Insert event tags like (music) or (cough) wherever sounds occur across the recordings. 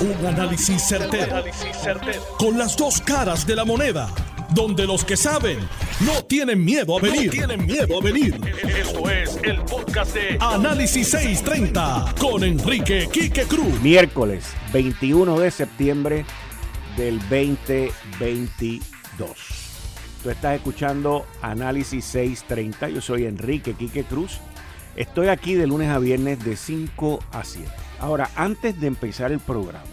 Un análisis certero, Con las dos caras de la moneda. Donde los que saben no tienen miedo a venir. tienen miedo a venir. Esto es el podcast de Análisis 630 con Enrique Quique Cruz. Miércoles 21 de septiembre del 2022. Tú estás escuchando Análisis 630. Yo soy Enrique Quique Cruz. Estoy aquí de lunes a viernes de 5 a 7. Ahora, antes de empezar el programa,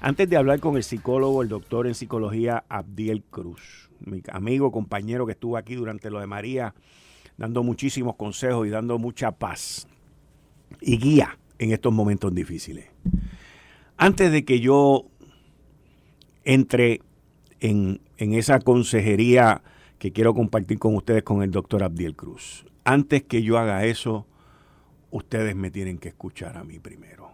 antes de hablar con el psicólogo, el doctor en psicología Abdiel Cruz, mi amigo, compañero que estuvo aquí durante lo de María, dando muchísimos consejos y dando mucha paz y guía en estos momentos difíciles. Antes de que yo entre en, en esa consejería que quiero compartir con ustedes con el doctor Abdiel Cruz, antes que yo haga eso, ustedes me tienen que escuchar a mí primero.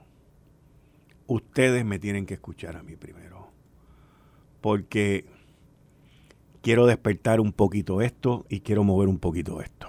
Ustedes me tienen que escuchar a mí primero. Porque quiero despertar un poquito esto y quiero mover un poquito esto.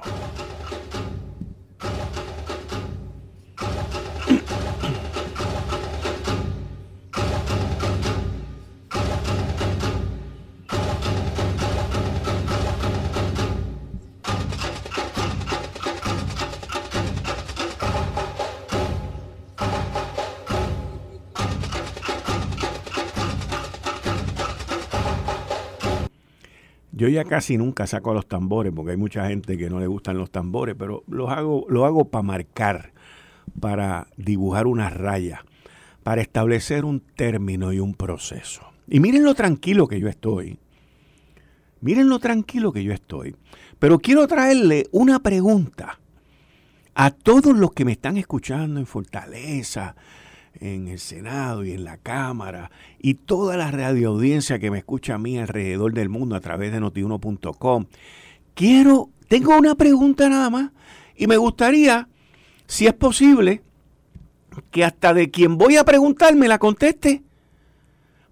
Yo ya casi nunca saco los tambores porque hay mucha gente que no le gustan los tambores, pero los hago, lo hago para marcar, para dibujar una raya, para establecer un término y un proceso. Y miren lo tranquilo que yo estoy. Miren lo tranquilo que yo estoy. Pero quiero traerle una pregunta a todos los que me están escuchando en Fortaleza, en el Senado y en la Cámara y toda la radioaudiencia que me escucha a mí alrededor del mundo a través de notiuno.com. Quiero, tengo una pregunta nada más y me gustaría, si es posible, que hasta de quien voy a preguntar me la conteste,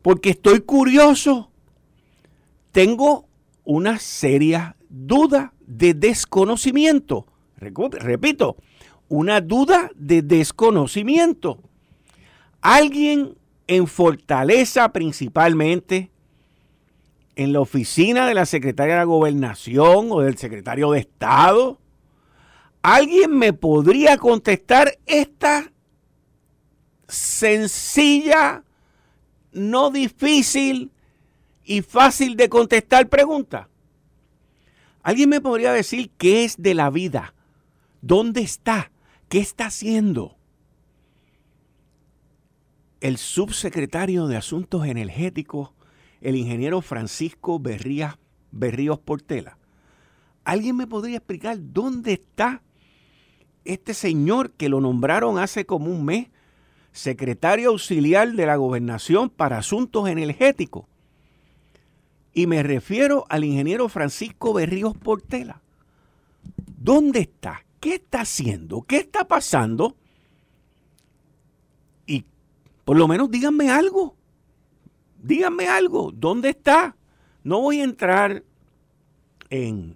porque estoy curioso. Tengo una seria duda de desconocimiento. Repito, una duda de desconocimiento. Alguien en Fortaleza principalmente, en la oficina de la secretaria de la gobernación o del secretario de Estado, alguien me podría contestar esta sencilla, no difícil y fácil de contestar pregunta. ¿Alguien me podría decir qué es de la vida? ¿Dónde está? ¿Qué está haciendo? El subsecretario de Asuntos Energéticos, el ingeniero Francisco Berríos Portela. ¿Alguien me podría explicar dónde está este señor que lo nombraron hace como un mes, secretario auxiliar de la gobernación para asuntos energéticos? Y me refiero al ingeniero Francisco Berríos Portela. ¿Dónde está? ¿Qué está haciendo? ¿Qué está pasando? Por lo menos díganme algo. Díganme algo. ¿Dónde está? No voy a entrar en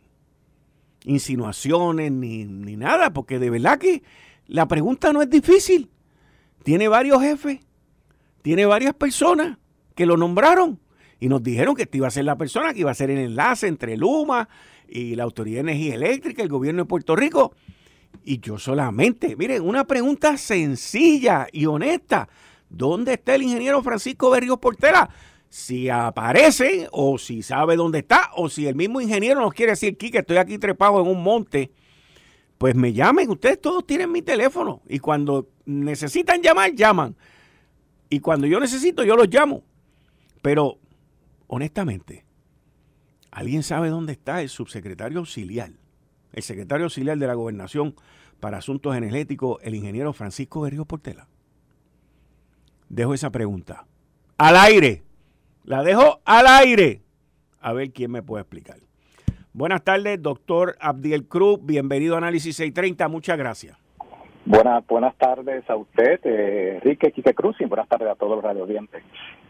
insinuaciones ni, ni nada, porque de verdad que la pregunta no es difícil. Tiene varios jefes, tiene varias personas que lo nombraron y nos dijeron que esta iba a ser la persona que iba a ser el enlace entre Luma y la Autoridad de Energía Eléctrica, el gobierno de Puerto Rico. Y yo solamente, miren, una pregunta sencilla y honesta. ¿Dónde está el ingeniero Francisco Berríos Portela? Si aparece o si sabe dónde está o si el mismo ingeniero nos quiere decir que estoy aquí trepado en un monte, pues me llamen. Ustedes todos tienen mi teléfono y cuando necesitan llamar, llaman. Y cuando yo necesito, yo los llamo. Pero, honestamente, ¿alguien sabe dónde está el subsecretario auxiliar? El secretario auxiliar de la Gobernación para Asuntos Energéticos, el ingeniero Francisco Berríos Portela dejo esa pregunta. Al aire. La dejo al aire. A ver quién me puede explicar. Buenas tardes, doctor Abdiel Cruz. Bienvenido a Análisis 630. Muchas gracias. Buenas, buenas tardes a usted, eh, Enrique Quique Cruz, y buenas tardes a todos los radiodientes.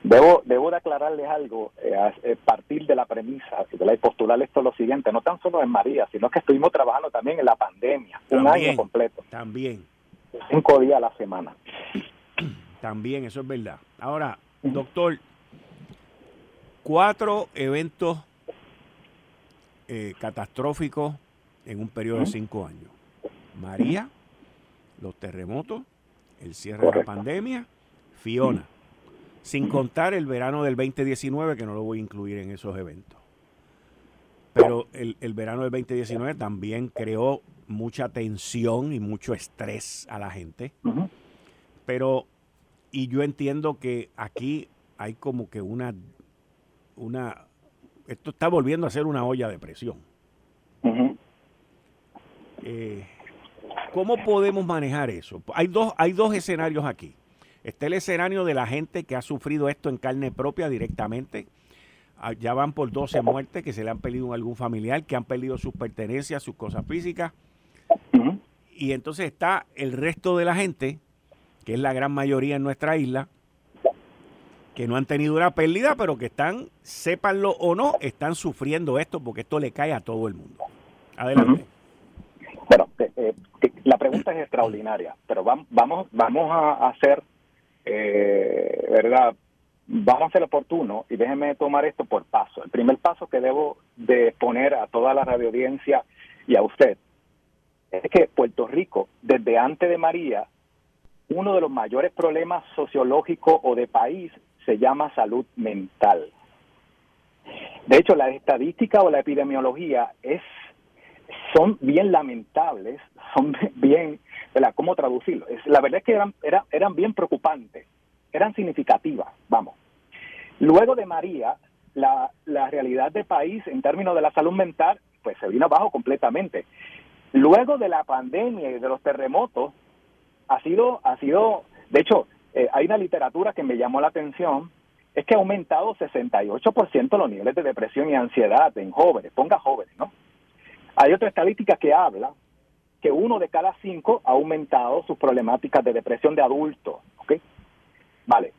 Debo, debo de aclararles algo, eh, a, eh, partir de la premisa, de la postular esto lo siguiente, no tan solo en María, sino que estuvimos trabajando también en la pandemia, un año completo. También. Cinco días a la semana. También, eso es verdad. Ahora, doctor, cuatro eventos eh, catastróficos en un periodo de cinco años. María, los terremotos, el cierre de la pandemia, Fiona, sin contar el verano del 2019, que no lo voy a incluir en esos eventos. Pero el, el verano del 2019 también creó mucha tensión y mucho estrés a la gente. Pero, y yo entiendo que aquí hay como que una, una, esto está volviendo a ser una olla de presión. Eh, ¿Cómo podemos manejar eso? Hay dos, hay dos escenarios aquí. Está el escenario de la gente que ha sufrido esto en carne propia directamente. Ah, ya van por 12 muertes que se le han perdido a algún familiar, que han perdido sus pertenencias, sus cosas físicas. Y entonces está el resto de la gente, que es la gran mayoría en nuestra isla, que no han tenido una pérdida, pero que están, sépanlo o no, están sufriendo esto porque esto le cae a todo el mundo. Adelante. Bueno, eh, eh, la pregunta es extraordinaria, pero vamos, vamos, vamos a hacer, eh, ¿verdad? Vamos a ser oportuno y déjenme tomar esto por paso. El primer paso que debo de poner a toda la radioaudiencia y a usted es que Puerto Rico, desde antes de María, uno de los mayores problemas sociológicos o de país se llama salud mental. De hecho, la estadística o la epidemiología es son bien lamentables, son (laughs) bien, ¿verdad? ¿Cómo traducirlo? Es, la verdad es que eran, eran, bien preocupantes, eran significativas, vamos. Luego de María, la, la realidad del país en términos de la salud mental, pues se vino abajo completamente. Luego de la pandemia y de los terremotos, ha sido, ha sido, de hecho, eh, hay una literatura que me llamó la atención, es que ha aumentado 68% los niveles de depresión y ansiedad en jóvenes, ponga jóvenes, ¿no? Hay otra estadística que habla que uno de cada cinco ha aumentado sus problemáticas de depresión de adultos, ¿ok? Vale.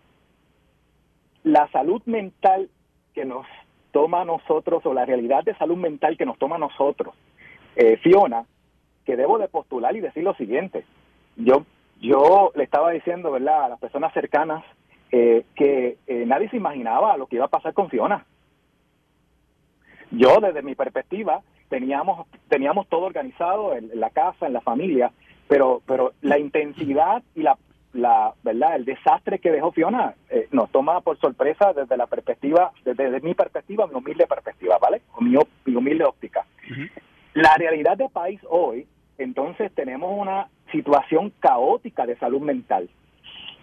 La salud mental que nos toma a nosotros, o la realidad de salud mental que nos toma a nosotros, eh, Fiona, que debo de postular y decir lo siguiente. Yo, yo le estaba diciendo, ¿verdad?, a las personas cercanas eh, que eh, nadie se imaginaba lo que iba a pasar con Fiona. Yo, desde mi perspectiva, teníamos, teníamos todo organizado en, la casa, en la familia, pero, pero la intensidad y la, la verdad, el desastre que dejó Fiona eh, nos toma por sorpresa desde la perspectiva, desde, mi perspectiva, mi humilde perspectiva, ¿vale? mi, mi humilde óptica. La realidad del país hoy entonces tenemos una situación caótica de salud mental.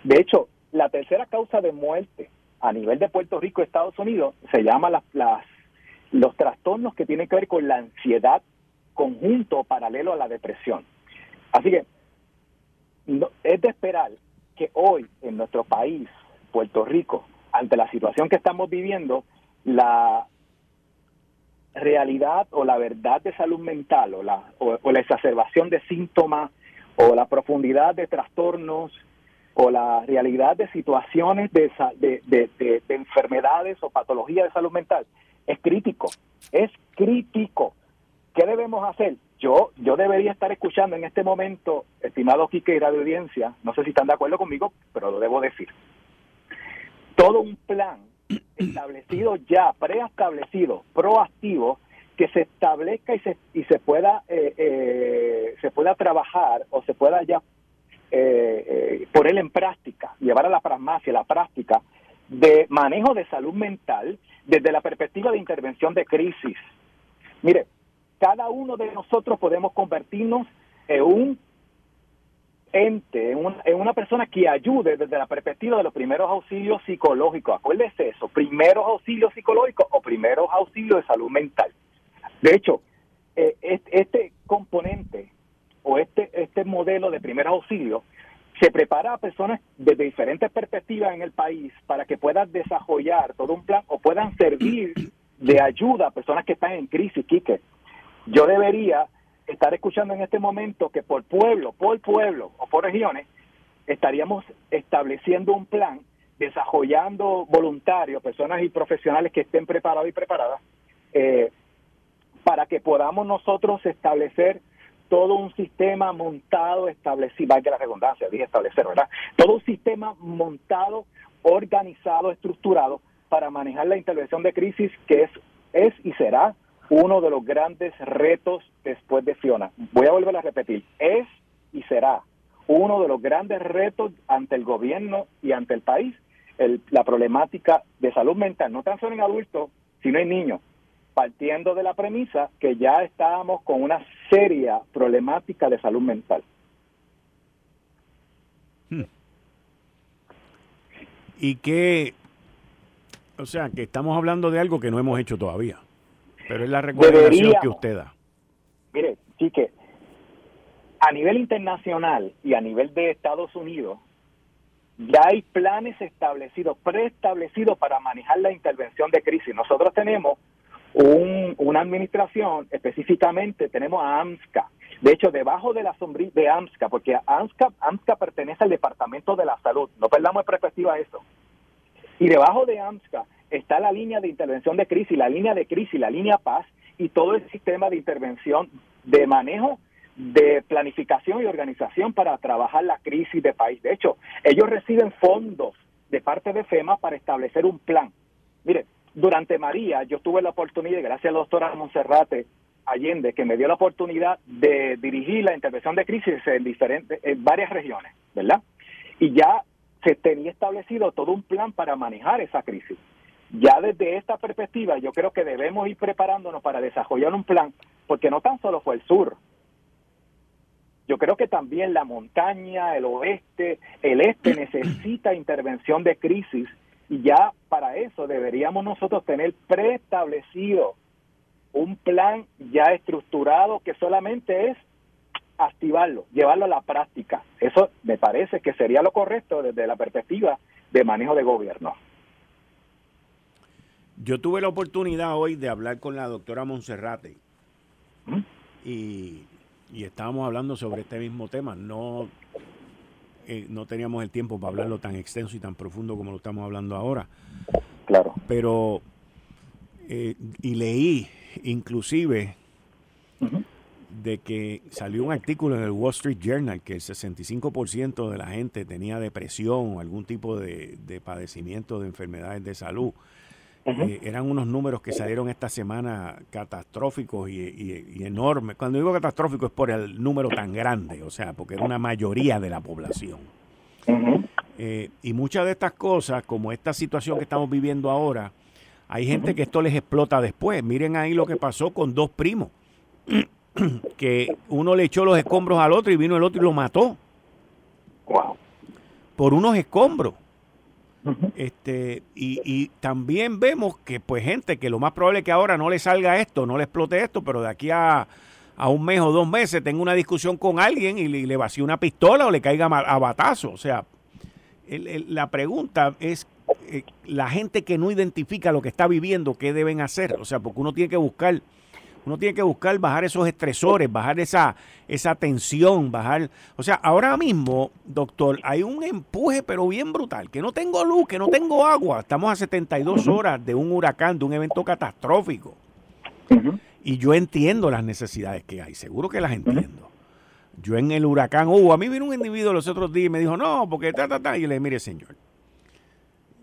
De hecho, la tercera causa de muerte a nivel de Puerto Rico Estados Unidos se llama las, los trastornos que tienen que ver con la ansiedad conjunto paralelo a la depresión. Así que es de esperar que hoy en nuestro país, Puerto Rico, ante la situación que estamos viviendo, la realidad o la verdad de salud mental o la, o, la exacerbación de síntomas o la profundidad de trastornos o la realidad de situaciones de, de, de, enfermedades o patologías de salud mental es crítico, es crítico. ¿Qué debemos hacer? Yo, yo debería estar escuchando en este momento, estimado Quique y Radio Audiencia, no sé si están de acuerdo conmigo, pero lo debo decir. Todo un plan establecido ya, preestablecido, proactivo, que se establezca y se, y se pueda eh, eh, se pueda trabajar o se pueda ya eh, poner en práctica, llevar a la pragmacia, la práctica de manejo de salud mental desde la perspectiva de intervención de crisis. Mire, cada uno de nosotros podemos convertirnos en un ente, en, una persona que ayude desde la perspectiva de los primeros auxilios psicológicos. Acuérdese eso, primeros auxilios psicológicos o primeros auxilios de salud mental. De hecho, eh, este componente o este, este modelo de primeros auxilios se prepara a personas desde diferentes perspectivas en el país para que puedan desarrollar todo un plan o puedan servir de ayuda a personas que están en crisis, Quique. Yo debería estar escuchando en este momento que por pueblo, por pueblo o por regiones, estaríamos estableciendo un plan, desarrollando voluntarios, personas y profesionales que estén preparados y preparadas, eh, para que podamos nosotros establecer todo un sistema montado, establecido, que la redundancia, dije establecer, ¿verdad? Todo un sistema montado, organizado, estructurado para manejar la intervención de crisis que es, es y será uno de los grandes retos después de Fiona. Voy a volver a repetir, es y será uno de los grandes retos ante el gobierno y ante el país, la problemática de salud mental, no tan solo en adultos, sino en niños, partiendo de la premisa que ya estábamos con una seria problemática de salud mental. Hmm. Y que, o sea, que estamos hablando de algo que no hemos hecho todavía. Pero es la recomendación que usted da. Mire, que a nivel internacional y a nivel de Estados Unidos, ya hay planes establecidos, preestablecidos para manejar la intervención de crisis. Nosotros tenemos un, una administración, específicamente tenemos a AMSCA. De hecho, debajo de la sombrilla de AMSCA, porque AMSCA, AMSCA pertenece al Departamento de la Salud, no perdamos de perspectiva eso. Y debajo de AMSCA está la línea de intervención de crisis, la línea de crisis, la línea paz y todo el sistema de intervención de manejo de planificación y organización para trabajar la crisis de país. De hecho, ellos reciben fondos de parte de FEMA para establecer un plan. Mire, durante María yo tuve la oportunidad, gracias a la doctora Monserrate Allende, que me dio la oportunidad de dirigir la intervención de crisis en diferentes, en varias regiones, ¿verdad? Y ya se tenía establecido todo un plan para manejar esa crisis. Ya desde esta perspectiva, yo creo que debemos ir preparándonos para desarrollar un plan, porque no tan solo fue el sur. Yo creo que también la montaña, el oeste, el este (clears throat) necesita intervención de crisis y ya para eso deberíamos nosotros tener preestablecido un plan ya estructurado que solamente es activarlo, llevarlo a la práctica. Eso me parece que sería lo correcto desde la perspectiva de manejo de gobierno. Yo tuve la oportunidad hoy de hablar con la doctora Monserrate ¿Mm? y, estábamos hablando sobre este mismo tema. No, eh, no teníamos el tiempo para hablarlo tan extenso y tan profundo como lo estamos hablando ahora. Claro. Pero, eh, y leí inclusive de que salió un artículo en el Wall Street Journal que el 65% de la gente tenía depresión o algún tipo de padecimiento de enfermedades de salud. Eh, eran unos números que salieron esta semana catastróficos y, enormes. Cuando digo catastrófico es por el número tan grande, o sea, porque era una mayoría de la población. Eh, y muchas de estas cosas, como esta situación que estamos viviendo ahora, hay gente que esto les explota después. Miren ahí lo que pasó con dos primos, (clears throat) que uno le echó los escombros al otro y vino el otro y lo mató. Por unos escombros este y, también vemos que pues gente que lo más probable es que ahora no le salga esto, no le explote esto, pero de aquí a, un mes o dos meses tenga una discusión con alguien y le, vacíe una pistola o le caiga a, batazo. O sea, la pregunta es eh, la gente que no identifica lo que está viviendo, ¿qué deben hacer? O sea, porque uno tiene que buscar uno tiene que buscar bajar esos estresores, bajar esa, esa tensión, bajar... O sea, ahora mismo, doctor, hay un empuje pero bien brutal, que no tengo luz, que no tengo agua. Estamos a 72 horas de un huracán, de un evento catastrófico. Y yo entiendo las necesidades que hay, seguro que las entiendo. Yo en el huracán, uh, a mí vino un individuo los otros días y me dijo, no, porque ta, ta, ta. Y le dije, mire, señor,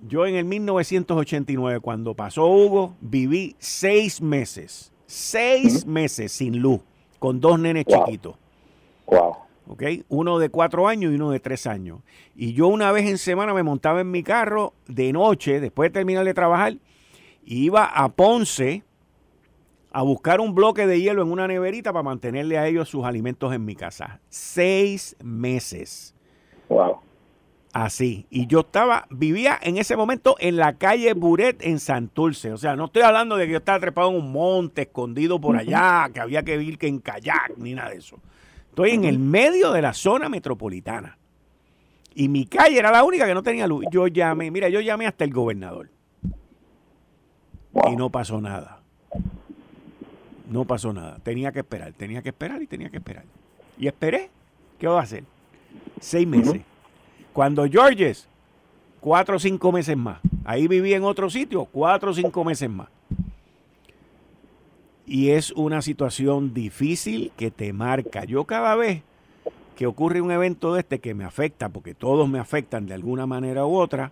yo en el 1989, cuando pasó Hugo, viví seis meses seis meses sin luz con dos nenes chiquitos. Wow. ¿Ok? Uno de cuatro años y uno de tres años. Y yo una vez en semana me montaba en mi carro de noche, después de terminar de trabajar, iba a Ponce a buscar un bloque de hielo en una neverita para mantenerle a ellos sus alimentos en mi casa. Seis meses. Wow. Así. Y yo estaba, vivía en ese momento en la calle Buret en Santurce. O sea, no estoy hablando de que yo estaba trepado en un monte, escondido por allá, que había que vivir que en kayak, ni nada de eso. Estoy en el medio de la zona metropolitana. Y mi calle era la única que no tenía luz. Yo llamé, mira, yo llamé hasta el gobernador. Y no pasó nada. No pasó nada. Tenía que esperar, tenía que esperar y tenía que esperar. Y esperé. ¿Qué va a hacer? Seis meses. Cuando Georges, cuatro o cinco meses más. Ahí viví en otro sitio, cuatro o cinco meses más. y es una situación difícil que te marca. Yo cada vez que ocurre un evento de este que me afecta, porque todos me afectan de alguna manera u otra,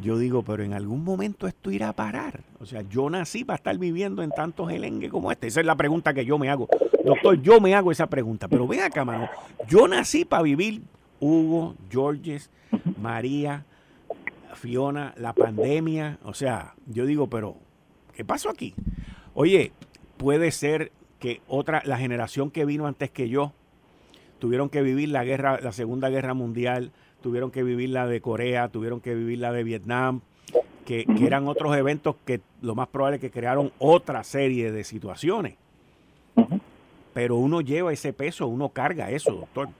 yo digo, pero en algún momento esto irá a parar. O sea, yo nací para estar viviendo en tantos gelengues como este. Esa es la pregunta que yo me hago. Doctor, yo me hago esa pregunta. Pero ven acá, mano. Yo nací para vivir Hugo, Georges, María, Fiona, la pandemia. O sea, yo digo, pero ¿qué pasó aquí? Oye, puede ser que otra, la generación que vino antes que yo, tuvieron que vivir la guerra, la Segunda Guerra Mundial, tuvieron que vivir la de Corea, tuvieron que vivir la de Vietnam, que, eran otros eventos que lo más probable es que crearon otra serie de situaciones. Pero uno lleva ese peso, uno carga eso, doctor.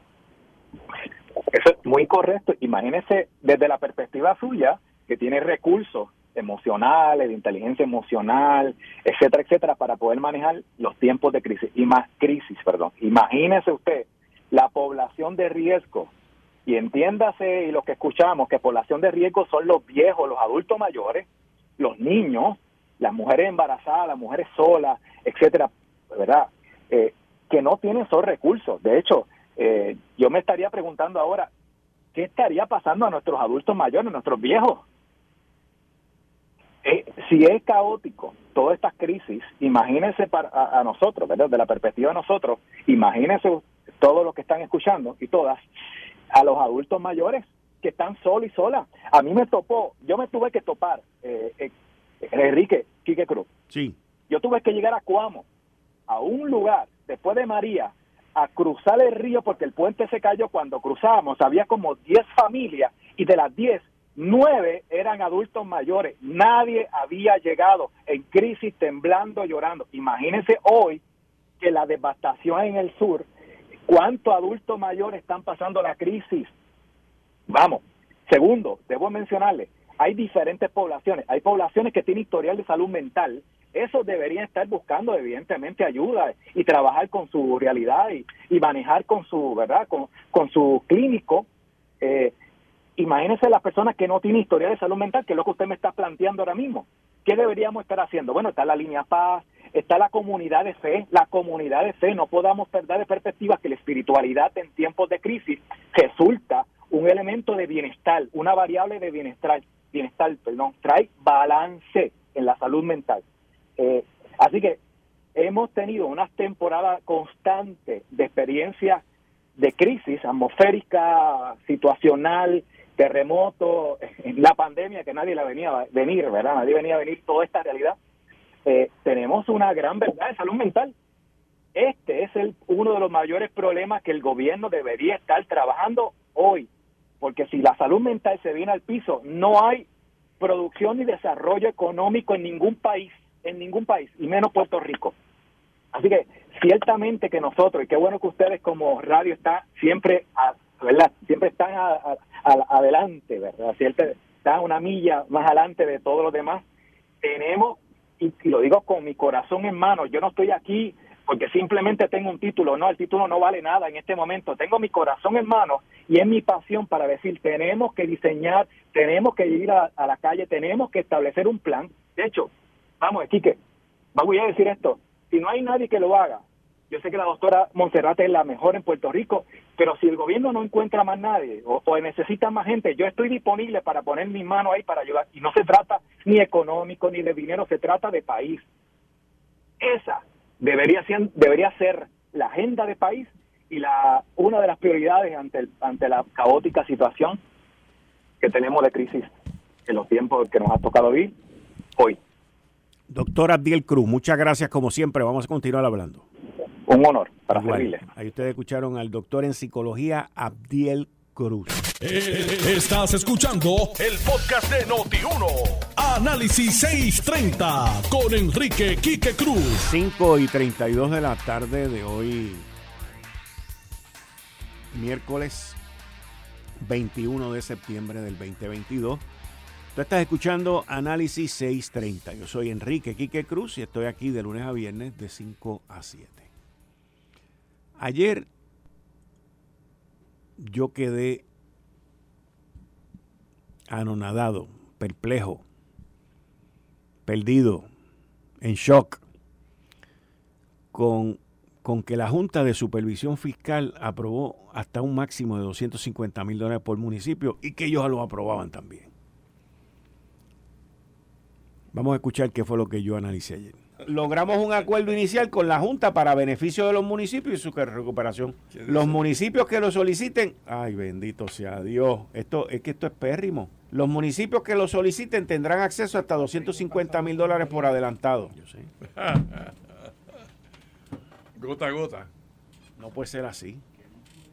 Eso es muy correcto. Imagínese desde la perspectiva suya, que tiene recursos emocionales, de inteligencia emocional, etcétera, etcétera, para poder manejar los tiempos de crisis y más crisis, perdón. Imagínese usted la población de riesgo y entiéndase y lo que escuchamos que población de riesgo son los viejos, los adultos mayores, los niños, las mujeres embarazadas, las mujeres solas, etcétera, ¿verdad? Eh, que no tienen esos recursos. De hecho, eh, yo me estaría preguntando ahora, ¿qué estaría pasando a nuestros adultos mayores, a nuestros viejos? Eh, si es caótico todas estas crisis, imagínense para, a, nosotros, ¿verdad? De la perspectiva de nosotros, imagínense todos los que están escuchando y todas, a los adultos mayores que están solos y solas. A mí me topó, yo me tuve que topar, eh, eh, Enrique, Quique Cruz. Sí. Yo tuve que llegar a Cuamo, a un lugar, después de María, a cruzar el río porque el puente se cayó cuando cruzábamos. Había como 10 familias y de las 10, 9 eran adultos mayores. Nadie había llegado en crisis, temblando, llorando. Imagínense hoy que la devastación en el sur ¿Cuántos adultos mayores están pasando la crisis? Vamos. Segundo, debo mencionarle, hay diferentes poblaciones. Hay poblaciones que tienen historial de salud mental. Esos deberían estar buscando, evidentemente, ayuda y trabajar con su realidad y, manejar con su, ¿verdad? Con, su clínico. Eh, imagínense las personas que no tienen historial de salud mental, que es lo que usted me está planteando ahora mismo. ¿Qué deberíamos estar haciendo? Bueno, está la línea Paz, está la comunidad de fe, la comunidad de fe, no podamos perder de perspectiva que la espiritualidad en tiempos de crisis resulta un elemento de bienestar, una variable de bienestar, bienestar, perdón, trae balance en la salud mental. Eh, así que hemos tenido una temporada constante de experiencia de crisis atmosférica, situacional, terremoto, (laughs) la pandemia que nadie la venía a venir, ¿verdad? Nadie venía a venir toda esta realidad eh, tenemos una gran verdad de salud mental. Este es el, uno de los mayores problemas que el gobierno debería estar trabajando hoy, porque si la salud mental se viene al piso, no hay producción ni desarrollo económico en ningún país, en ningún país, y menos Puerto Rico. Así que ciertamente que nosotros, y qué bueno que ustedes como radio están siempre, ¿verdad? Siempre están adelante, ¿verdad? Siempre están una milla más adelante de todos los demás. Tenemos y, lo digo con mi corazón en mano, yo no estoy aquí porque simplemente tengo un título, no, el título no vale nada en este momento, tengo mi corazón en mano y es mi pasión para decir, tenemos que diseñar, tenemos que ir a, la calle, tenemos que establecer un plan. De hecho, vamos, Quique, voy a decir esto, si no hay nadie que lo haga, yo sé que la doctora Monserrate es la mejor en Puerto Rico, pero si el gobierno no encuentra más nadie o, necesita más gente, yo estoy disponible para poner mi mano ahí para ayudar. Y no se trata ni económico ni de dinero, se trata de país. Esa debería ser, debería ser la agenda de país y la una de las prioridades ante, ante la caótica situación que tenemos de crisis en los tiempos que nos ha tocado vivir hoy. Doctor Abdiel Cruz, muchas gracias como siempre. Vamos a continuar hablando. Un honor para servirle. Ahí ustedes escucharon al doctor en psicología Abdiel Cruz. Eh, estás escuchando el podcast de Noti1. Análisis 630 con Enrique Quique Cruz. 5 y 32 de la tarde de hoy, miércoles 21 de septiembre del 2022. Tú estás escuchando Análisis 630. Yo soy Enrique Quique Cruz y estoy aquí de lunes a viernes de 5 a 7. Ayer yo quedé anonadado, perplejo, perdido, en shock, con, con que la Junta de Supervisión Fiscal aprobó hasta un máximo de 250 mil dólares por municipio y que ellos lo aprobaban también. Vamos a escuchar qué fue lo que yo analicé ayer. Logramos un acuerdo inicial con la Junta para beneficio de los municipios y su recuperación. Los municipios que lo soliciten, ay bendito sea Dios, esto es que esto es pérrimo. Los municipios que lo soliciten tendrán acceso hasta 250 mil dólares por adelantado. Yo sé. (laughs) gota a gota. No puede ser así.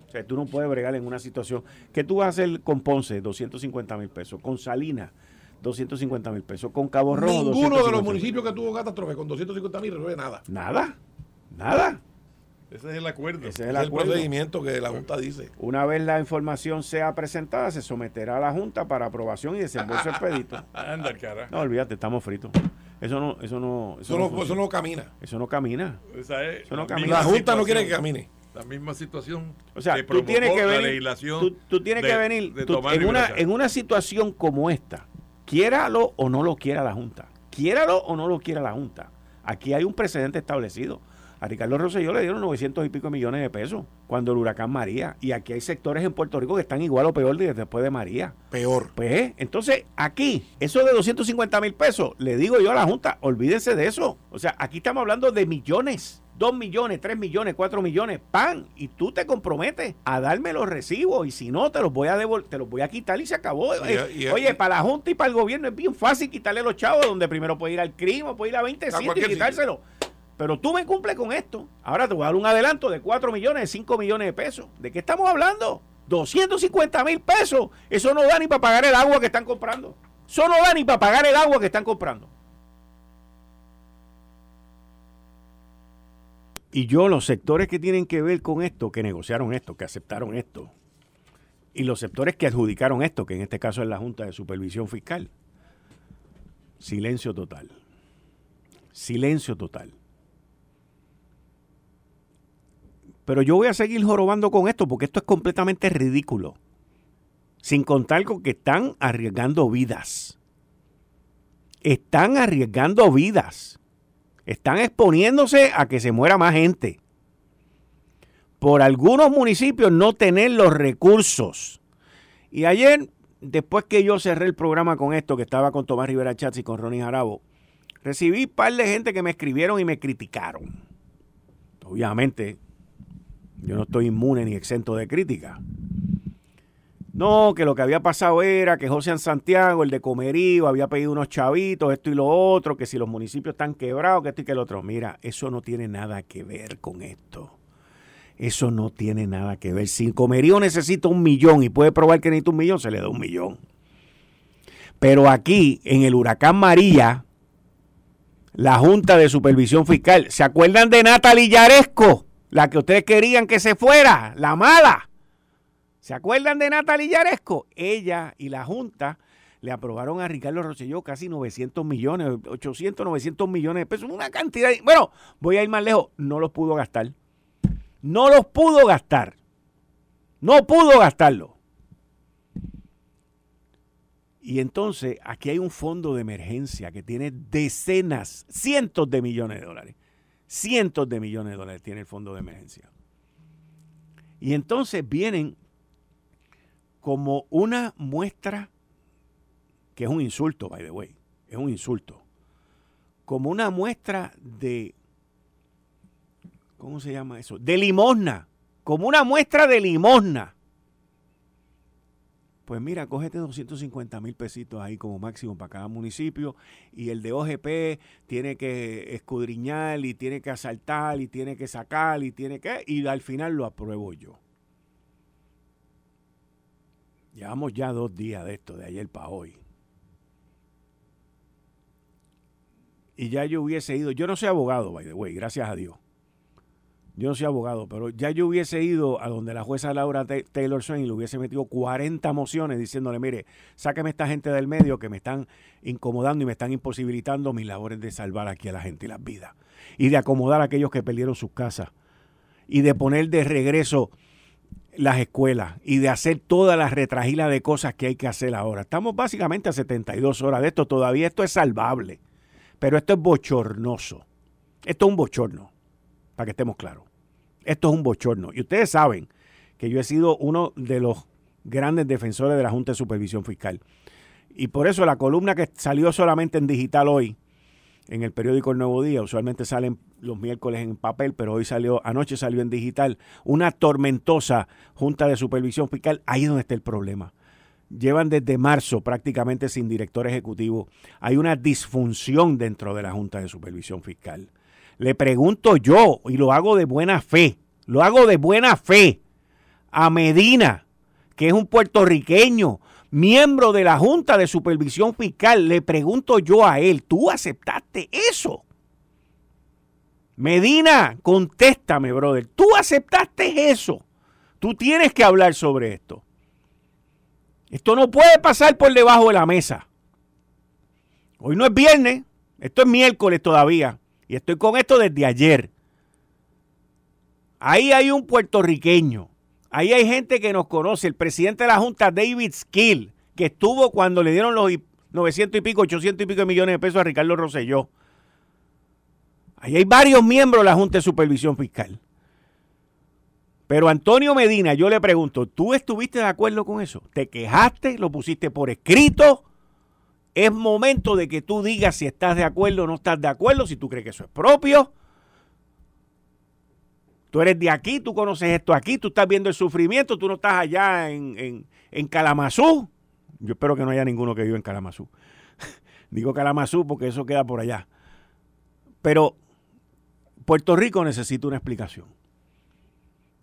O sea, tú no puedes bregar en una situación que tú vas a hacer con Ponce 250 mil pesos, con Salinas 250 mil pesos. Con Cabo Rojo. Ninguno de los municipios que tuvo catástrofe con 250 mil resuelve nada. Nada. Nada. Ese es el acuerdo. Ese es el, procedimiento que la Junta dice. Una vez la información sea presentada, se someterá a la Junta para aprobación y desembolso (laughs) expedito. Anda, cara. No, olvídate, estamos fritos. Eso no, eso no, eso, no, eso no camina. Eso no camina. eso no camina. La Junta no quiere que camine. La misma situación. O sea, tú tienes que venir. Tú, tienes que venir en, una, en una situación como esta Quiéralo o no lo quiera la Junta. Quiéralo o no lo quiera la Junta. Aquí hay un precedente establecido. A Ricardo Rosselló le dieron 900 y pico millones de pesos cuando el huracán María. Y aquí hay sectores en Puerto Rico que están igual o peor después de María. Peor. Pues, entonces, aquí, eso de 250 mil pesos, le digo yo a la Junta, olvídense de eso. O sea, aquí estamos hablando de millones. 2 millones, 3 millones, 4 millones, pan, y tú te comprometes a darme los recibos y si no te los voy a devol te los voy a quitar y se acabó. Eh, oye, para la Junta y para el gobierno es bien fácil quitarle los chavos donde primero puede ir al crimen, puede ir a 20 sitios y quitárselo. Pero tú me cumples con esto. Ahora te voy a dar un adelanto de 4 millones, de 5 millones de pesos. ¿De qué estamos hablando? 250 mil pesos. Eso no da ni para pagar el agua que están comprando. Eso no da ni para pagar el agua que están comprando. Y yo, los sectores que tienen que ver con esto, que negociaron esto, que aceptaron esto, y los sectores que adjudicaron esto, que en este caso es la Junta de Supervisión Fiscal, silencio total. Silencio total. Pero yo voy a seguir jorobando con esto porque esto es completamente ridículo. Sin contar con que están arriesgando vidas. Están arriesgando vidas. Están exponiéndose a que se muera más gente. Por algunos municipios no tener los recursos. Y ayer, después que yo cerré el programa con esto, que estaba con Tomás Rivera Chats y con Ronnie Jarabo, recibí un par de gente que me escribieron y me criticaron. Obviamente, yo no estoy inmune ni exento de crítica. No, que lo que había pasado era que José Santiago, el de Comerío, había pedido unos chavitos, esto y lo otro, que si los municipios están quebrados, que esto y que lo otro. Mira, eso no tiene nada que ver con esto. Eso no tiene nada que ver. Si Comerío necesita un millón y puede probar que necesita un millón, se le da un millón. Pero aquí, en el huracán María, la Junta de Supervisión Fiscal, ¿se acuerdan de Natalie Yaresco? La que ustedes querían que se fuera, la mala ¿Se acuerdan de Natalia Yaresco? Ella y la Junta le aprobaron a Ricardo Rosselló casi 900 millones, 800, 900 millones de pesos, una cantidad. bueno, voy a ir más lejos, no los pudo gastar. No los pudo gastar. No pudo gastarlo. Y entonces aquí hay un fondo de emergencia que tiene decenas, cientos de millones de dólares. Cientos de millones de dólares tiene el fondo de emergencia. Y entonces vienen como una muestra, que es un insulto, by the way, es un insulto, como una muestra de, ¿cómo se llama eso? De limosna, como una muestra de limosna. Pues mira, cógete 250 mil pesitos ahí como máximo para cada municipio y el de OGP tiene que escudriñar y tiene que asaltar y tiene que sacar y tiene que... y al final lo apruebo yo. Llevamos ya dos días de esto, de ayer para hoy. Y ya yo hubiese ido, yo no soy abogado, by the way, gracias a Dios. Yo no soy abogado, pero ya yo hubiese ido a donde la jueza Laura Taylor Swain le hubiese metido 40 mociones diciéndole, mire, sáqueme esta gente del medio que me están incomodando y me están imposibilitando mis labores de salvar aquí a la gente y las vidas. Y de acomodar a aquellos que perdieron sus casas. Y de poner de regreso las escuelas y de hacer todas las retragilas de cosas que hay que hacer ahora. Estamos básicamente a 72 horas de esto, todavía esto es salvable, pero esto es bochornoso. Esto es un bochorno. para que estemos claros. Esto es un bochorno. Y ustedes saben que yo he sido uno de los grandes defensores de la Junta de Supervisión Fiscal. Y por eso la columna que salió solamente en digital hoy, en el periódico El Nuevo Día, usualmente salen los miércoles en papel, pero hoy salió, anoche salió en digital, una tormentosa Junta de Supervisión Fiscal, ahí es donde está el problema. Llevan desde marzo prácticamente sin director ejecutivo. Hay una disfunción dentro de la Junta de Supervisión Fiscal. Le pregunto yo, y lo hago de buena fe, lo hago de buena fe, a Medina, que es un puertorriqueño, miembro de la Junta de Supervisión Fiscal, le pregunto yo a él, ¿tú aceptaste eso? Medina, contéstame, brother, ¿tú aceptaste eso? Tú tienes que hablar sobre esto. Esto no puede pasar por debajo de la mesa. Hoy no es viernes, esto es miércoles todavía. Y estoy con esto desde ayer. Ahí hay un puertorriqueño Ahí hay gente que nos conoce. El presidente de la Junta, David Skill, que estuvo cuando le dieron los 900 y pico, 800 y pico millones de pesos a Ricardo Rosselló. Ahí hay varios miembros de la Junta de Supervisión Fiscal. Pero Antonio Medina, yo le pregunto, ¿tú estuviste de acuerdo con eso? ¿Te quejaste? ¿Lo pusiste por escrito? Es momento de que tú digas si estás de acuerdo o no estás de acuerdo, si tú crees que eso es propio. Tú eres de aquí, tú conoces esto aquí, tú estás viendo el sufrimiento, tú no estás allá en, en, Calamazú. Yo espero que no haya ninguno que viva en Calamazú. (laughs) Digo Calamazú porque eso queda por allá. Pero Puerto Rico necesita una explicación.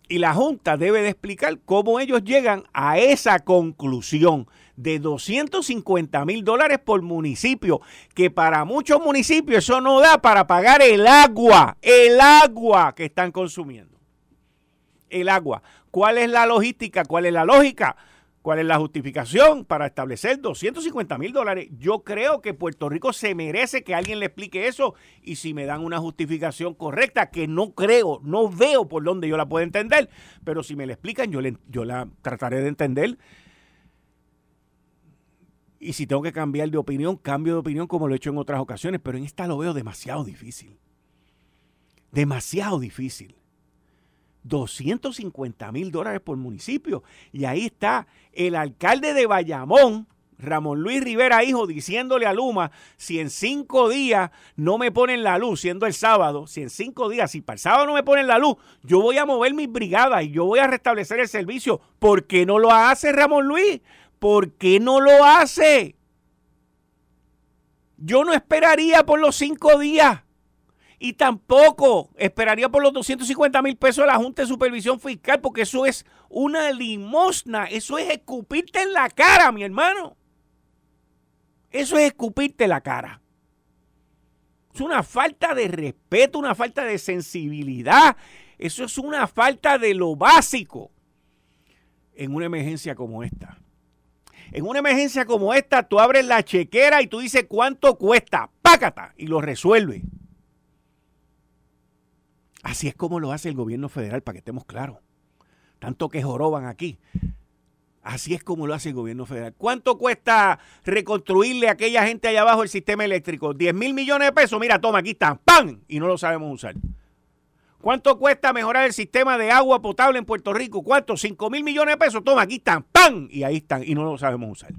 Y la Junta debe de explicar cómo ellos llegan a esa conclusión de 250 mil dólares por municipio, que para muchos municipios eso no da para pagar el agua, el agua que están consumiendo. El agua. ¿Cuál es la logística? ¿Cuál es la lógica? ¿Cuál es la justificación para establecer 250 mil dólares? Yo creo que Puerto Rico se merece que alguien le explique eso y si me dan una justificación correcta, que no creo, no veo por dónde yo la puedo entender, pero si me la explican, yo, yo la trataré de entender y si tengo que cambiar de opinión, cambio de opinión como lo he hecho en otras ocasiones, pero en esta lo veo demasiado difícil. Demasiado difícil. 250 mil dólares por municipio. Y ahí está el alcalde de Bayamón, Ramón Luis Rivera, hijo, diciéndole a Luma, si en cinco días no me ponen la luz, siendo el sábado, si en cinco días, si para el sábado no me ponen la luz, yo voy a mover mis brigadas y yo voy a restablecer el servicio. ¿Por qué no lo hace Ramón Luis? ¿Por qué no lo hace? Yo no esperaría por los cinco días. Y tampoco esperaría por los 250 mil pesos de la Junta de Supervisión Fiscal, porque eso es una limosna. Eso es escupirte en la cara, mi hermano. Eso es escupirte la cara. Es una falta de respeto, una falta de sensibilidad. Eso es una falta de lo básico en una emergencia como esta. En una emergencia como esta, tú abres la chequera y tú dices cuánto cuesta, pácata, y lo resuelve. Así es como lo hace el gobierno federal, para que estemos claros. Tanto que joroban aquí. Así es como lo hace el gobierno federal. ¿Cuánto cuesta reconstruirle a aquella gente allá abajo el sistema eléctrico? 10 mil millones de pesos. Mira, toma, aquí están. ¡Pam! Y no lo sabemos usar. ¿Cuánto cuesta mejorar el sistema de agua potable en Puerto Rico? ¿Cuánto? 5 mil millones de pesos. Toma, aquí están. ¡Pam! Y ahí están. Y no lo sabemos usar.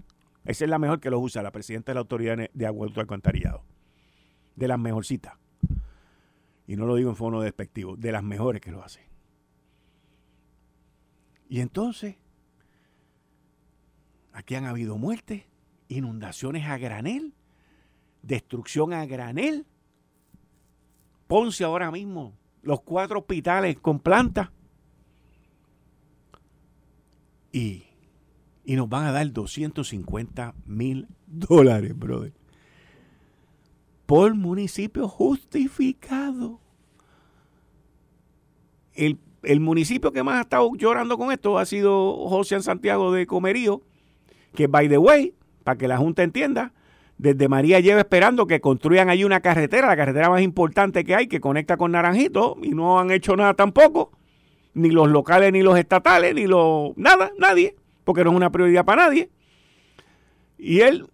Esa es la mejor que lo usa la presidenta de la Autoridad de Agua y Alcantarillado. De las mejorcitas. Y no lo digo en fono despectivo. De las mejores que lo hace. Y entonces, aquí han habido muertes, inundaciones a granel, destrucción a granel. Ponce ahora mismo los cuatro hospitales con planta. Y, y nos van a dar 250 mil dólares, brother. Por municipio justificado. El, el, municipio que más ha estado llorando con esto ha sido José Santiago de Comerío, que by the way, para que la Junta entienda, desde María lleva esperando que construyan ahí una carretera, la carretera más importante que hay, que conecta con Naranjito, y no han hecho nada tampoco, ni los locales, ni los estatales, ni los... nada, nadie, porque no es una prioridad para nadie. Y él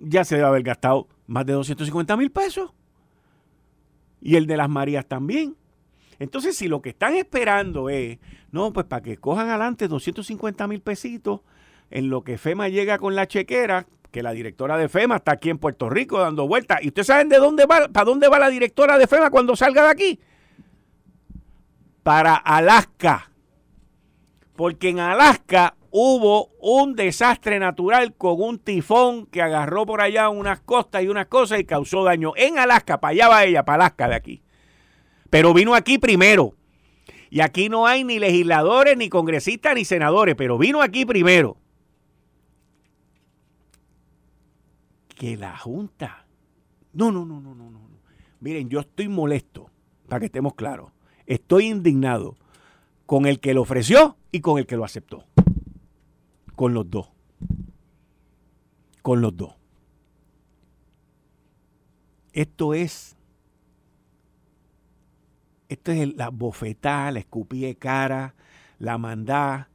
ya se debe haber gastado más de 250 mil pesos. Y el de las Marías también. Entonces, si lo que están esperando es, no, pues para que cojan adelante 250 mil pesitos en lo que FEMA llega con la chequera, que la directora de FEMA está aquí en Puerto Rico dando vueltas. ¿Y ustedes saben de dónde va, para dónde va la directora de FEMA cuando salga de aquí? Para Alaska. Porque en Alaska hubo un desastre natural con un tifón que agarró por allá unas costas y unas cosas y causó daño. En Alaska, para allá va ella, para Alaska de aquí. Pero vino aquí primero. Y aquí no hay ni legisladores, ni congresistas, ni senadores, pero vino aquí primero. Que la Junta. No, no, no, no, no, no. Miren, yo estoy molesto, para que estemos claros. Estoy indignado con el que lo ofreció y con el que lo aceptó. Con los dos. Con los dos. Esto es. Esto es la bofetada, la escupía de cara, la mandá.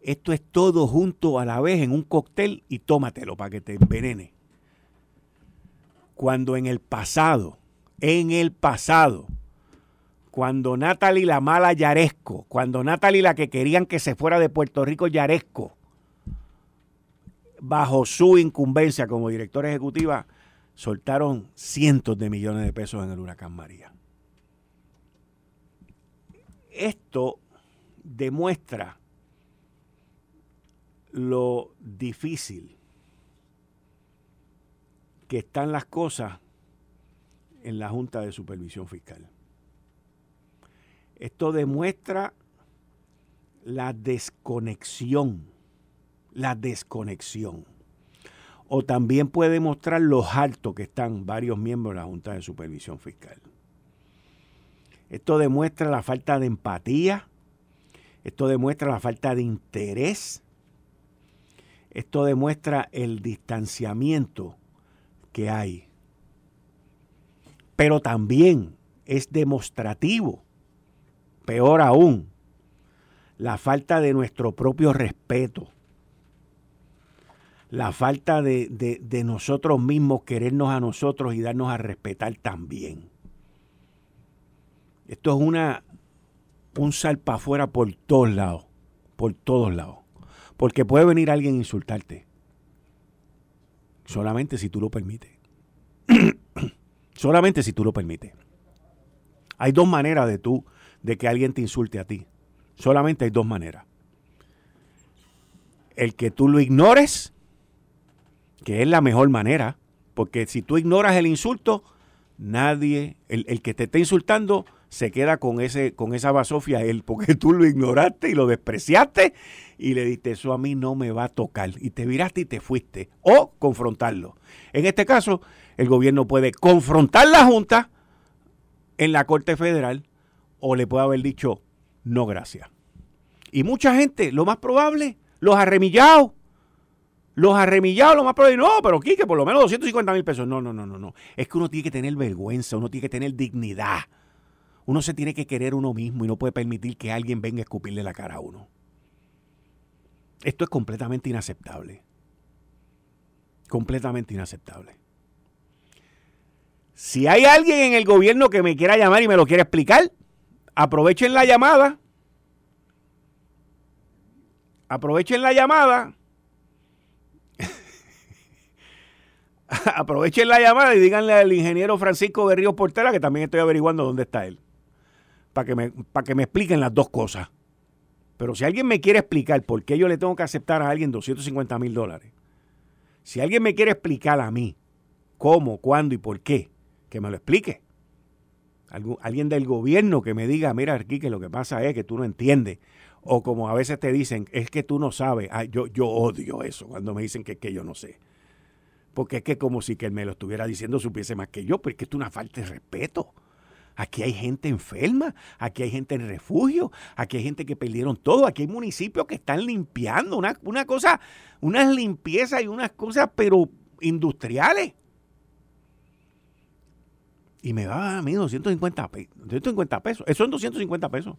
Esto es todo junto a la vez en un cóctel y tómatelo para que te envenene. Cuando en el pasado, en el pasado, cuando Natalie la mala Yaresco, cuando Natalie la que querían que se fuera de Puerto Rico Yaresco, bajo su incumbencia como directora ejecutiva, soltaron cientos de millones de pesos en el huracán María. Esto demuestra lo difícil que están las cosas en la Junta de Supervisión Fiscal. Esto demuestra la desconexión, la desconexión. O también puede mostrar lo alto que están varios miembros de la Junta de Supervisión Fiscal. Esto demuestra la falta de empatía, esto demuestra la falta de interés, esto demuestra el distanciamiento que hay. Pero también es demostrativo peor aún, la falta de nuestro propio respeto, la falta de, nosotros mismos querernos a nosotros y darnos a respetar también. Esto es una, un sal para afuera por todos lados, por todos lados. Porque puede venir alguien a insultarte. Solamente si tú lo permites. (clears throat) Solamente si tú lo permites. Hay dos maneras de tú de que alguien te insulte a ti. Solamente hay dos maneras. El que tú lo ignores, que es la mejor manera, porque si tú ignoras el insulto, nadie, el, que te está insultando, se queda con, ese, con esa basofia él, porque tú lo ignoraste y lo despreciaste y le diste, eso a mí no me va a tocar. Y te viraste y te fuiste. O confrontarlo. En este caso, el gobierno puede confrontar la Junta en la Corte Federal o le puede haber dicho no gracias. Y mucha gente, lo más probable, los arremillados, los arremillados, lo más probable, no, pero que por lo menos 250 mil pesos. No, no, no, no, no. Es que uno tiene que tener vergüenza, uno tiene que tener dignidad. Uno se tiene que querer uno mismo y no puede permitir que alguien venga a escupirle la cara a uno. Esto es completamente inaceptable. Completamente inaceptable. Si hay alguien en el gobierno que me quiera llamar y me lo quiera explicar, aprovechen la llamada. Aprovechen la llamada. (laughs) aprovechen la llamada y díganle al ingeniero Francisco Berrío Portera que también estoy averiguando dónde está él. Para que, me, que me expliquen las dos cosas. Pero si alguien me quiere explicar por qué yo le tengo que aceptar a alguien 250 mil dólares, si alguien me quiere explicar a mí cómo, cuándo y por qué, que me lo explique alguien del gobierno que me diga, mira aquí que lo que pasa es que tú no entiendes. O como a veces te dicen, es que tú no sabes. yo, yo odio eso cuando me dicen que, que yo no sé. Porque es que como si que él me lo estuviera diciendo supiese más que yo, pero es que esto es una falta de respeto. Aquí hay gente enferma, aquí hay gente en refugio, aquí hay gente que perdieron todo, aquí hay municipios que están limpiando, una, una cosa, unas limpiezas y unas cosas, pero industriales y me va a mí 250, 250 pesos. Eso son 250 pesos.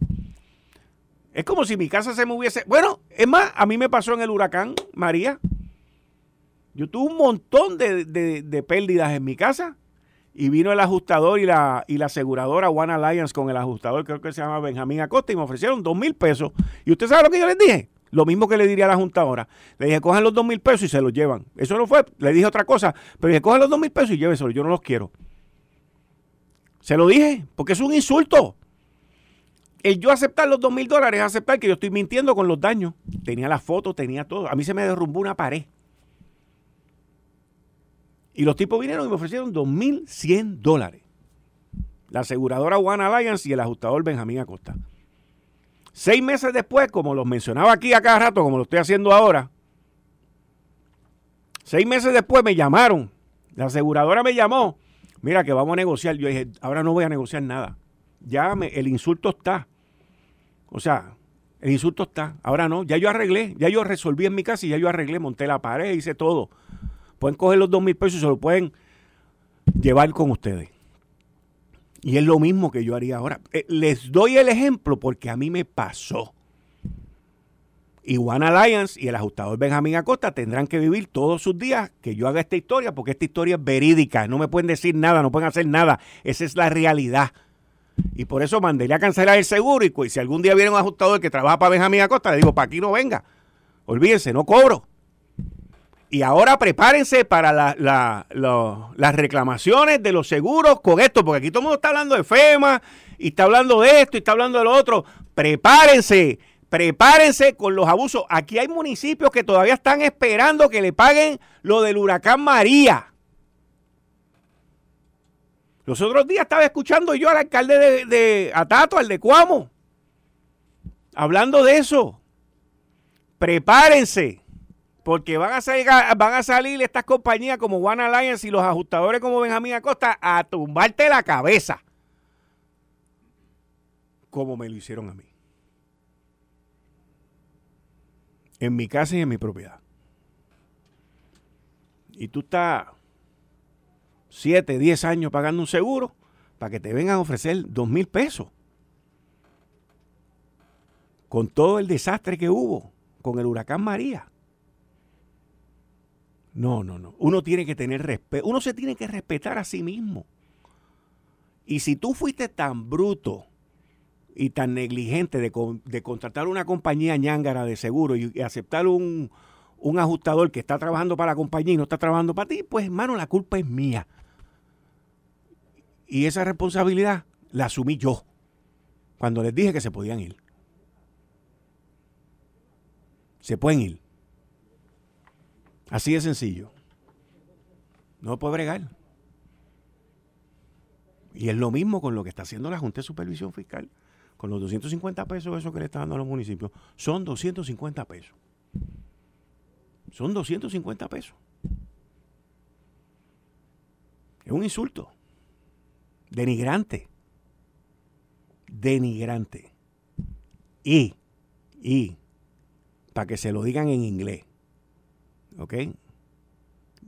Es como si mi casa se me hubiese... Bueno, es más, a mí me pasó en el huracán María. Yo tuve un montón de, de, pérdidas en mi casa Y vino el ajustador y la, y la aseguradora One Alliance con el ajustador, creo que se llama Benjamín Acosta, y me ofrecieron dos mil pesos. ¿Y usted sabe lo que yo les dije? Lo mismo que le diría a la Junta ahora. Le dije, cojan los dos mil pesos y se los llevan. Eso no fue, le dije otra cosa, pero dije, cojan los dos mil pesos y llévenselos, yo no los quiero. Se lo dije, porque es un insulto. El yo aceptar los dos mil dólares es aceptar que yo estoy mintiendo con los daños. Tenía la foto, tenía todo. A mí se me derrumbó una pared. Y los tipos vinieron y me ofrecieron 2.100 dólares. La aseguradora One Alliance y el ajustador Benjamín Acosta. Seis meses después, como los mencionaba aquí a cada rato, como lo estoy haciendo ahora, seis meses después me llamaron. La aseguradora me llamó. Mira que vamos a negociar. Yo dije, ahora no voy a negociar nada. Ya el insulto está. O sea, el insulto está. Ahora no. Ya yo arreglé. Ya yo resolví en mi casa y ya yo arreglé. Monté la pared, hice todo. Pueden coger los dos mil pesos y se lo pueden llevar con ustedes. Y es lo mismo que yo haría ahora. Eh, les doy el ejemplo porque a mí me pasó. Y One Alliance y el ajustador Benjamín Acosta tendrán que vivir todos sus días que yo haga esta historia, porque esta historia es verídica. No me pueden decir nada, no pueden hacer nada. Esa es la realidad. Y por eso mandé a cancelar el seguro. Y si algún día viene un ajustador que trabaja para Benjamín Acosta, le digo, para aquí no venga. Olvídense, no cobro. Y ahora prepárense para las reclamaciones de los seguros con esto, porque aquí todo el mundo está hablando de FEMA y está hablando de esto y está hablando de lo otro. Prepárense, prepárense con los abusos. Aquí hay municipios que todavía están esperando que le paguen lo del huracán María. Los otros días estaba escuchando yo al alcalde de, de Atato, al de Cuamo, hablando de eso. Prepárense porque van a, salir, van a salir estas compañías como One Alliance y los ajustadores como Benjamín Acosta a tumbarte la cabeza. Como me lo hicieron a mí. En mi casa y en mi propiedad. Y tú estás 7, 10 años pagando un seguro para que te vengan a ofrecer dos mil pesos. Con todo el desastre que hubo con el huracán María. No, no, no. Uno tiene que tener respeto. Uno se tiene que respetar a sí mismo. Y si tú fuiste tan bruto y tan negligente de, contratar una compañía ñángara de seguro y, aceptar un, un, ajustador que está trabajando para la compañía y no está trabajando para ti, pues hermano, la culpa es mía. Y esa responsabilidad la asumí yo cuando les dije que se podían ir. Se pueden ir. Así de sencillo. No puede bregar. Y es lo mismo con lo que está haciendo la Junta de Supervisión Fiscal. Con los 250 pesos eso que le está dando a los municipios. Son 250 pesos. Son 250 pesos. Es un insulto. Denigrante. Denigrante. Y, y, para que se lo digan en inglés,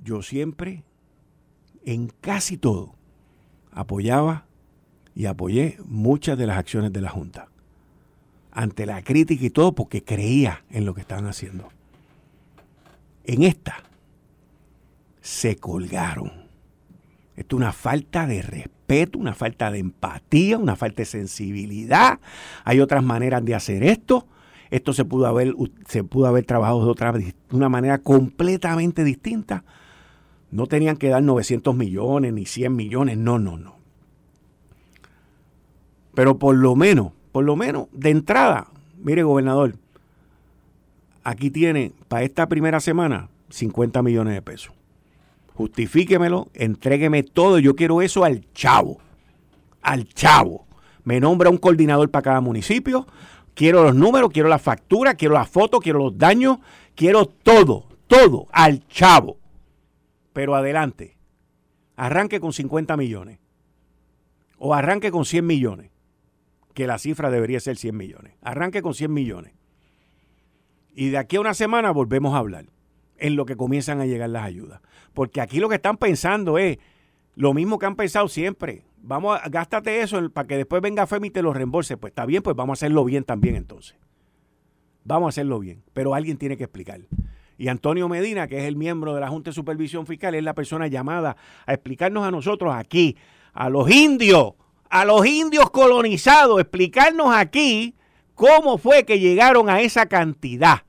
Yo siempre, en casi todo, apoyaba y apoyé muchas de las acciones de la Junta. Ante la crítica y todo, porque creía en lo que estaban haciendo. En esta, se colgaron. Esto es una falta de respeto, una falta de empatía, una falta de sensibilidad. Hay otras maneras de hacer esto esto se pudo haber, se pudo haber trabajado de otra de una manera completamente distinta. No tenían que dar 900 millones ni 100 millones, no, no, no. Pero por lo menos, por lo menos, de entrada, mire gobernador, aquí tiene para esta primera semana 50 millones de pesos. Justifíquemelo, entrégueme todo, yo quiero eso al chavo, al chavo. Me nombra un coordinador para cada municipio, Quiero los números, quiero la factura, quiero la foto, quiero los daños, quiero todo, todo al chavo. Pero adelante, arranque con 50 millones o arranque con 100 millones, que la cifra debería ser 100 millones. Arranque con 100 millones. Y de aquí a una semana volvemos a hablar en lo que comienzan a llegar las ayudas. Porque aquí lo que están pensando es lo mismo que han pensado siempre vamos a, gástate eso para que después venga FEMI y te lo reembolse. Pues está bien, pues vamos a hacerlo bien también entonces. Vamos a hacerlo bien, pero alguien tiene que explicar. Y Antonio Medina, que es el miembro de la Junta de Supervisión Fiscal, es la persona llamada a explicarnos a nosotros aquí, a los indios, a los indios colonizados, explicarnos aquí cómo fue que llegaron a esa cantidad.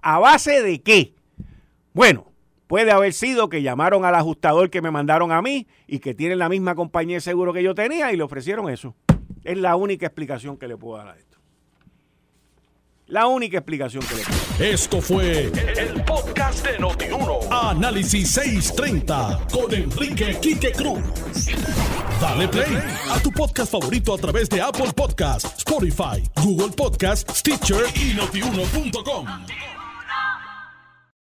¿A base de qué? Bueno, puede haber sido que llamaron al ajustador que me mandaron a mí y que tienen la misma compañía de seguro que yo tenía y le ofrecieron eso. Es la única explicación que le puedo dar a esto. La única explicación que le puedo dar. Esto fue el, podcast de Notiuno. Análisis 630 con Enrique Quique Cruz. Dale play a tu podcast favorito a través de Apple Podcasts, Spotify, Google Podcasts, Stitcher y notiuno.com.